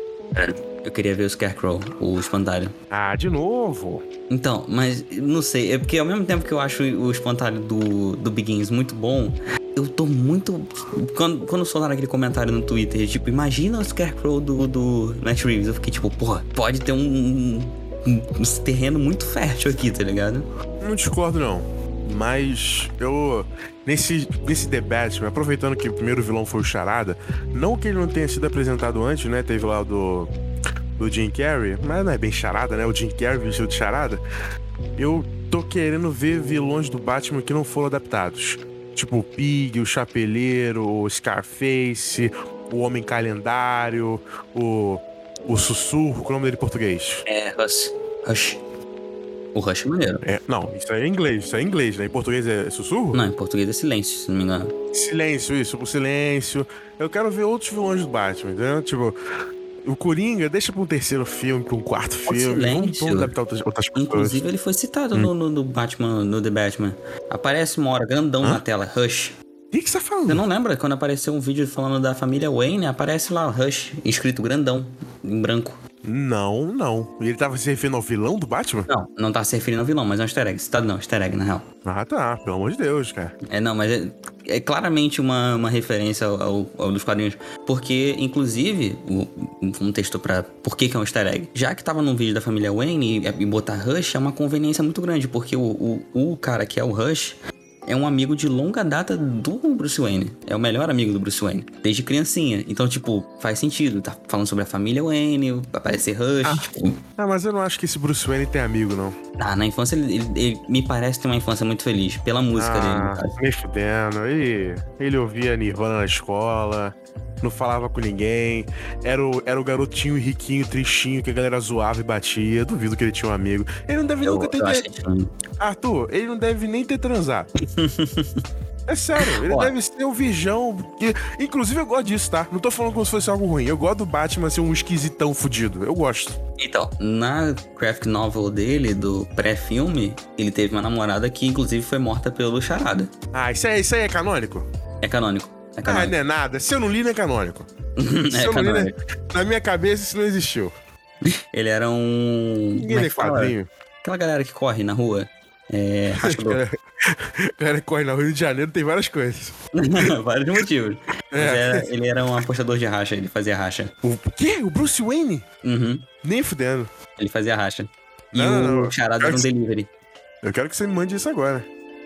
Eu queria ver o Scarecrow, o espantalho. Ah, de novo? Então, mas não sei, é porque ao mesmo tempo que eu acho o espantalho do, do Begins muito bom, eu tô muito. Quando, quando soltaram aquele comentário no Twitter, tipo, imagina o Scarecrow do, do Matt Reeves, eu fiquei tipo, porra, pode ter um, um, um terreno muito fértil aqui, tá ligado? Não discordo, não. Mas eu. Nesse, nesse The Batman, aproveitando que o primeiro vilão foi o Charada, não que ele não tenha sido apresentado antes, né? Teve lá do. do Jim Carrey, mas não é bem charada, né? O Jim Carrey vestido de charada. Eu tô querendo ver vilões do Batman que não foram adaptados. Tipo o Pig, o Chapeleiro, o Scarface, o Homem Calendário, o. O Sussurro, qual é o nome dele em português? É, Rush. Rush. O Rush é maneiro. É, não, isso é em inglês, isso é em inglês, né? Em português é sussurro? Não, em português é silêncio, se não me engano. Silêncio, isso, o silêncio. Eu quero ver outros vilões do Batman, entendeu? Tipo, o Coringa, deixa pra um terceiro filme, pra um quarto filme. Vamos, vamos adaptar outras, outras. Inclusive, ele foi citado no, no, no Batman, no The Batman. Aparece uma hora grandão na tela, Rush. O que, que você tá falando? Você não lembra quando apareceu um vídeo falando da família Wayne? Aparece lá, Rush, escrito grandão, em branco. Não, não. E ele tava se referindo ao vilão do Batman? Não, não tá se referindo ao vilão, mas é um easter egg. Citado não, easter egg, na real. Ah, tá. Pelo amor de Deus, cara. É, não, mas é, claramente uma, uma referência ao, ao- dos quadrinhos. Porque, inclusive, o, um texto pra por que, que é um easter egg. Já que tava num vídeo da família Wayne e, e botar Rush é uma conveniência muito grande, porque o, o, o cara que é o Rush é um amigo de longa data do Bruce Wayne. É o melhor amigo do Bruce Wayne, desde criancinha. Então, tipo, faz sentido. Tá falando sobre a família Wayne, aparecer Rush, tipo. Ah, mas eu não acho que esse Bruce Wayne tem amigo, não. Ah, na infância ele, ele- ele me parece ter uma infância muito feliz. Pela música dele, no Ah, nem fudendo. Ele, ele ouvia Nirvana na escola, não falava com ninguém. Era o, era o garotinho riquinho, tristinho, que a galera zoava e batia. Duvido que ele tinha um amigo. Ele não deve Eu, nunca ter. tipo, Arthur, ele não deve nem ter transado. É sério, ele Ó. deve ser um virgão. Que... Inclusive, eu gosto disso, tá? Não tô falando como se fosse algo ruim. Eu gosto do Batman ser um esquisitão fudido. Eu gosto. Então, na graphic novel dele, do pré-filme, ele teve uma namorada que, inclusive, foi morta pelo Charada. Ah, isso aí, isso aí é canônico? É canônico. É Ah, não é nada. Se eu não li, não é canônico. Se é li, canônico. né? Na minha cabeça, isso não existiu. Ele era um. Ninguém é lê que fala? quadrinho. Aquela galera que corre na rua. É. Cara, cara que corre na Rio de Janeiro tem várias coisas. Vários motivos. Mas É. era- ele era um apostador de racha, ele fazia racha. O quê? O Bruce Wayne? Uhum. Nem fudendo. Ele fazia racha. E Não, o não, não. Charada era um delivery. Eu quero que você me mande isso agora.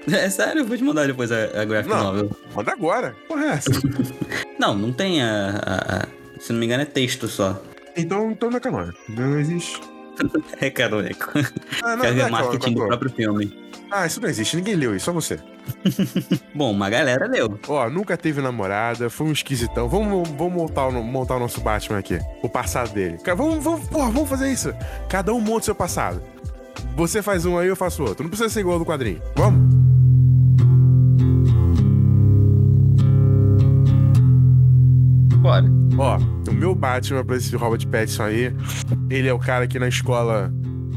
É sério, eu vou te mandar depois a, a graphic Não. novel. Manda agora. Porra, é essa? Não, não tem a, a- a- Se não me engano, é texto só. então, então não é canônico. Não existe. É canônico. Ah, não, Quer não ver é o marketing do próprio filme. Ah, isso não existe. Ninguém leu isso, só você. Bom, uma galera leu. Ó, nunca teve namorada, foi um esquisitão. Vamos, vamos montar, o, montar o nosso Batman aqui. O passado dele. Vamos, vamos, porra, vamos fazer isso. Cada um monta o seu passado. Você faz um aí, eu faço outro. Não precisa ser igual ao do quadrinho. Vamos? Ó, o meu Batman pra esse Robert Pattinson aí, ele é o cara que na escola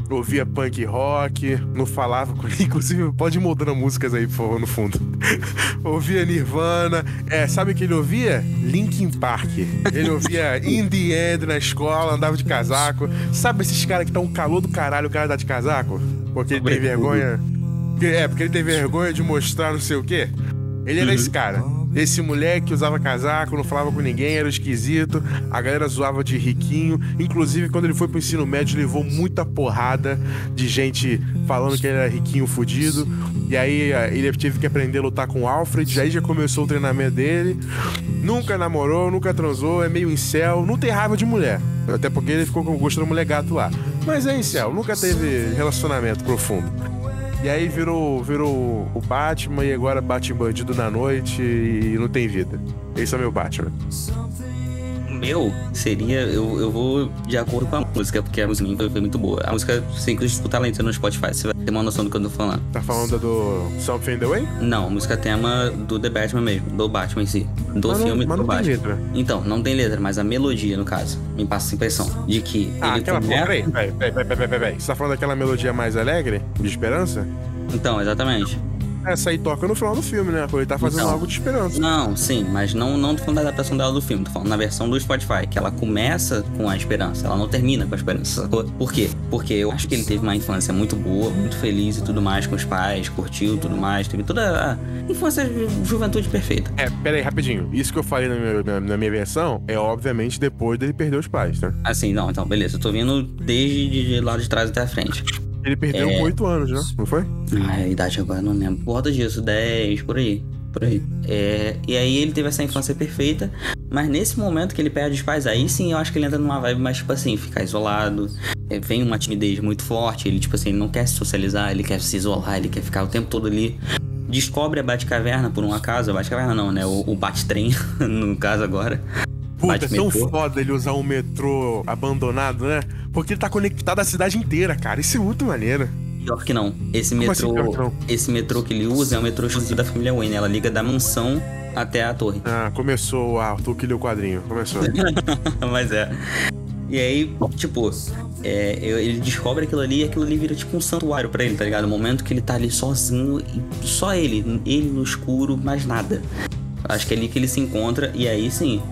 ouvia punk rock, não falava com inclusive pode ir mudando músicas aí, por favor, no fundo. ouvia Nirvana, é, sabe o que ele ouvia? Linkin Park. Ele ouvia In The End na escola, andava de casaco. Sabe esses caras que tá um calor do caralho, o cara tá de casaco? Porque ele tem vergonha. É, porque ele tem vergonha de mostrar não sei o quê. Ele era esse cara. Esse moleque que usava casaco, não falava com ninguém, era esquisito. A galera zoava de riquinho. Inclusive, quando ele foi pro ensino médio, levou muita porrada de gente falando que ele era riquinho fudido. E aí eh, ele teve que aprender a lutar com o Alfred. Aí já começou o treinamento dele. Nunca namorou, nunca transou, é meio incel, não tem raiva de mulher. Até porque ele ficou com o gosto do mulher gato lá. Mas é incel, nunca teve relacionamento profundo. E aí virou, virou o Batman e agora bate bandido na noite e não tem vida. Esse é meu Batman. Meu seria. Eu, eu vou de acordo com a música, porque a música foi muito boa. A música, você inclusive escutar ela entrando no Spotify, você vai ter uma noção do que eu tô falando. Tá falando do Something in the Way? Não, a música tema do The Batman mesmo, do Batman em si. Do Mas não- filme mas do não tem Batman. letra. Então, não tem letra, mas a melodia, no caso, me passa essa impressão de que Ah, aquela começa... Peraí, peraí, peraí, peraí, peraí, peraí. Você tá falando daquela melodia mais alegre? De esperança? Então, exatamente. Essa aí toca no final do filme, né? Ele tá fazendo Então. algo de esperança. Não, sim, mas não, não tô falando da adaptação dela do filme, tô falando na versão do Spotify, que ela começa com a esperança, ela não termina com a esperança, sacou? Por quê? Porque eu acho que ele teve uma infância muito boa, muito feliz e tudo mais com os pais, curtiu tudo mais, teve toda a infância, ju- juventude perfeita. É, peraí, rapidinho. Isso que eu falei na minha, na- na minha versão é, obviamente, depois dele perder os pais, tá? Assim, não, então, beleza, eu tô vindo desde de, de lá de trás até a frente. Ele perdeu É. com 8 anos, né? Não foi? Ah, a idade agora não lembro. Por volta disso, 10, por aí. Por aí. É, e aí ele teve essa infância perfeita. Mas nesse momento que ele perde os pais, aí sim eu acho que ele entra numa vibe mais, tipo assim, ficar isolado. É, vem uma timidez muito forte. Ele, tipo assim, ele não quer se socializar, ele quer se isolar, ele quer ficar o tempo todo ali. Descobre a Batcaverna por um acaso. A Batcaverna não, né? O, o Bat-trem, no caso agora. Puta, é tão metrô. foda ele usar um metrô abandonado, né? Porque ele tá conectado à cidade inteira, cara. Isso é muito maneiro. Pior que não. Esse Como assim, metrô. não? esse metrô que ele usa é um metrô exclusivo da família Wayne. Ela liga da mansão até a torre. Ah, começou o Arthur que o quadrinho. Começou. Mas é. E aí, tipo, é, ele descobre aquilo ali e aquilo ali vira tipo um santuário pra ele, tá ligado? O momento que ele tá ali sozinho, e só ele, ele no escuro, mais nada. Acho que é ali que ele se encontra e aí sim,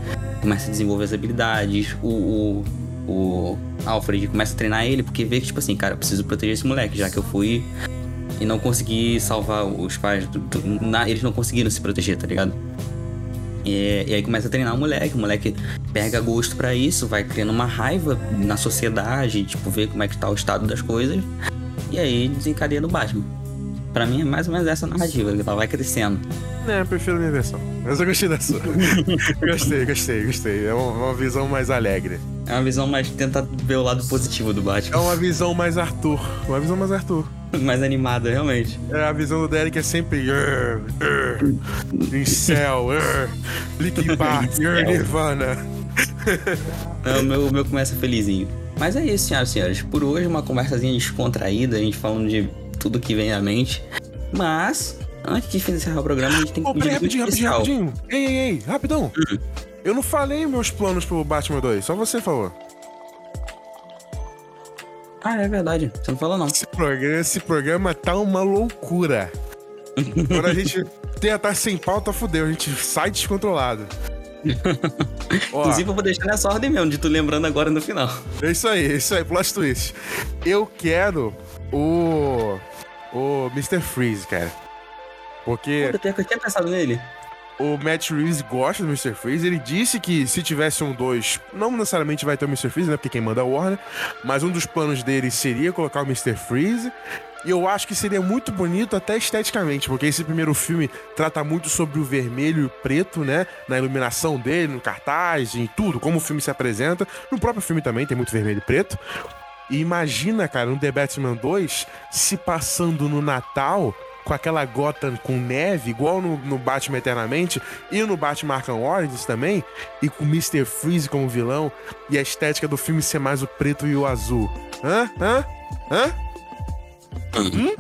começa a desenvolver as habilidades. O, o, o Alfred começa a treinar ele porque vê que, tipo assim, cara, eu preciso proteger esse moleque, já que eu fui e não consegui salvar os pais. na- eles não conseguiram se proteger, tá ligado? E, e aí começa a treinar o moleque, o moleque pega gosto pra isso, vai criando uma raiva na sociedade, tipo, ver como é que tá o estado das coisas. E aí desencadeia no Batman. Pra mim é mais ou menos essa narrativa, ela vai crescendo. É, eu prefiro a minha versão. Mas eu gostei da sua. gostei, gostei, gostei. É uma, visão mais alegre. É uma visão mais tenta ver o lado positivo do É Batman. uma visão mais Arthur. Uma visão mais Arthur. mais animada, realmente. É, a visão do Derek é sempre. "Urr, urr, Incel, Linkin Park, Nirvana. É, o meu, o meu começa felizinho. Mas é isso, senhoras e senhores. Por hoje, uma conversazinha descontraída, a gente falando de tudo que vem à mente. Mas, antes de encerrar o programa, a gente tem que Ô, peraí, rapidinho, rapidinho, rapidinho. Ei, ei, ei, rapidão. Eu não falei meus planos pro Batman 2, só você falou. Ah, é verdade. Você não falou, não. Esse programa, esse programa tá uma loucura. Quando a gente tentar sem pauta, fudeu, a gente sai descontrolado. Ó, Inclusive, eu vou deixar nessa ordem mesmo, de tu lembrando agora no final. é isso aí, é isso aí, plot twist. Eu quero o. o Mr. Freeze, cara. Porque Puta, eu tinha pensado nele. o Matt Reeves gosta do Mr. Freeze. Ele disse que se tivesse um 2, não necessariamente vai ter o Mr. Freeze, né? Porque quem manda é o Warner. Mas um dos planos dele seria colocar o Mr. Freeze. E eu acho que seria muito bonito até esteticamente, porque esse primeiro filme trata muito sobre o vermelho e o preto, né? Na iluminação dele, no cartaz, em tudo, como o filme se apresenta. No próprio filme também tem muito vermelho e preto. E imagina, cara, no The Batman 2 se passando no Natal com aquela Gotham com neve, igual no, no Batman Eternamente e no Batman Arkham Origins também, e com Mr. Freeze como vilão, e a estética do filme ser mais o preto e o azul. Hã? Hã? Hã?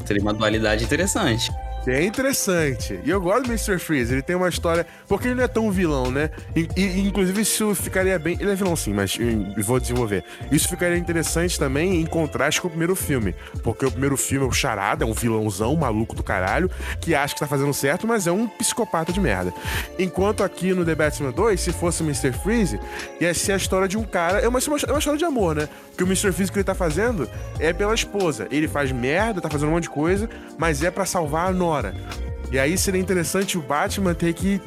Seria uma dualidade interessante. É interessante. E eu gosto do Mr. Freeze. Ele tem uma história. Porque ele não é tão vilão, né? E, e, inclusive, isso ficaria bem. Ele é vilão sim, mas hum, vou desenvolver. Isso ficaria interessante também em contraste com o primeiro filme. Porque o primeiro filme é o Charada, é um vilãozão maluco do caralho, que acha que tá fazendo certo, mas é um psicopata de merda. Enquanto aqui no The Batman 2, se fosse o Mr. Freeze, ia ser a história de um cara. É uma, é uma história de amor, né? Que o Mr. Freeze que ele tá fazendo é pela esposa. Ele faz merda, tá fazendo um monte de coisa, mas é pra salvar a Nora. E aí seria interessante o Batman ter que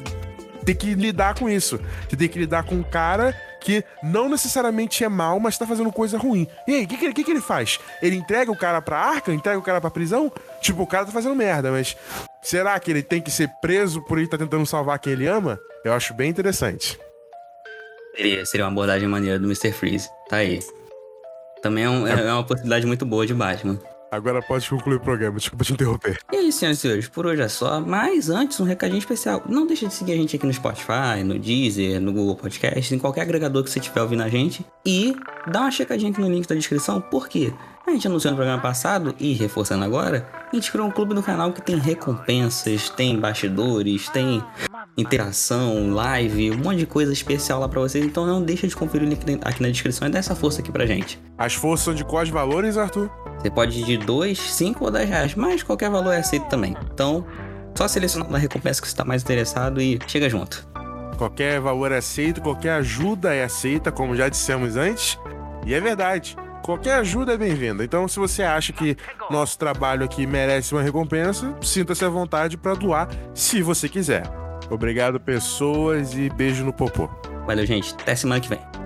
ter que lidar com isso. Você tem que lidar com um cara que não necessariamente é mal, mas tá fazendo coisa ruim. E aí, o que, que, que, ele faz? Ele entrega o cara pra arca? Entrega o cara pra prisão? Tipo, o cara tá fazendo merda, mas será que ele tem que ser preso por ele tá tentando salvar quem ele ama? Eu acho bem interessante. Seria, seria uma abordagem maneira do Mr. Freeze. Tá aí. Também é, um- é uma possibilidade muito boa de Batman. Agora pode concluir o programa, desculpa te interromper. E isso, senhoras e senhores, por hoje é só. Mas antes, um recadinho especial. Não deixa de seguir a gente aqui no Spotify, no Deezer, no Google Podcast, em qualquer agregador que você estiver ouvindo a gente. E dá uma checadinha aqui no link da descrição, porque a gente anunciou no programa passado e reforçando agora, a gente criou um clube no canal que tem recompensas, tem bastidores, tem interação, live, um monte de coisa especial lá pra vocês. Então não deixa de conferir o link aqui na descrição e dá essa força aqui pra gente. As forças são de quais valores, Arthur? Você pode ir de 2, 5 ou 10 reais, mas qualquer valor é aceito também. Então, só selecionar a recompensa que você está mais interessado e chega junto. Qualquer valor é aceito, qualquer ajuda é aceita, como já dissemos antes. E é verdade. Qualquer ajuda é bem-vinda. Então, se você acha que nosso trabalho aqui merece uma recompensa, sinta-se à vontade para doar, se você quiser. Obrigado, pessoas, e beijo no popô. Valeu, gente. Até semana que vem.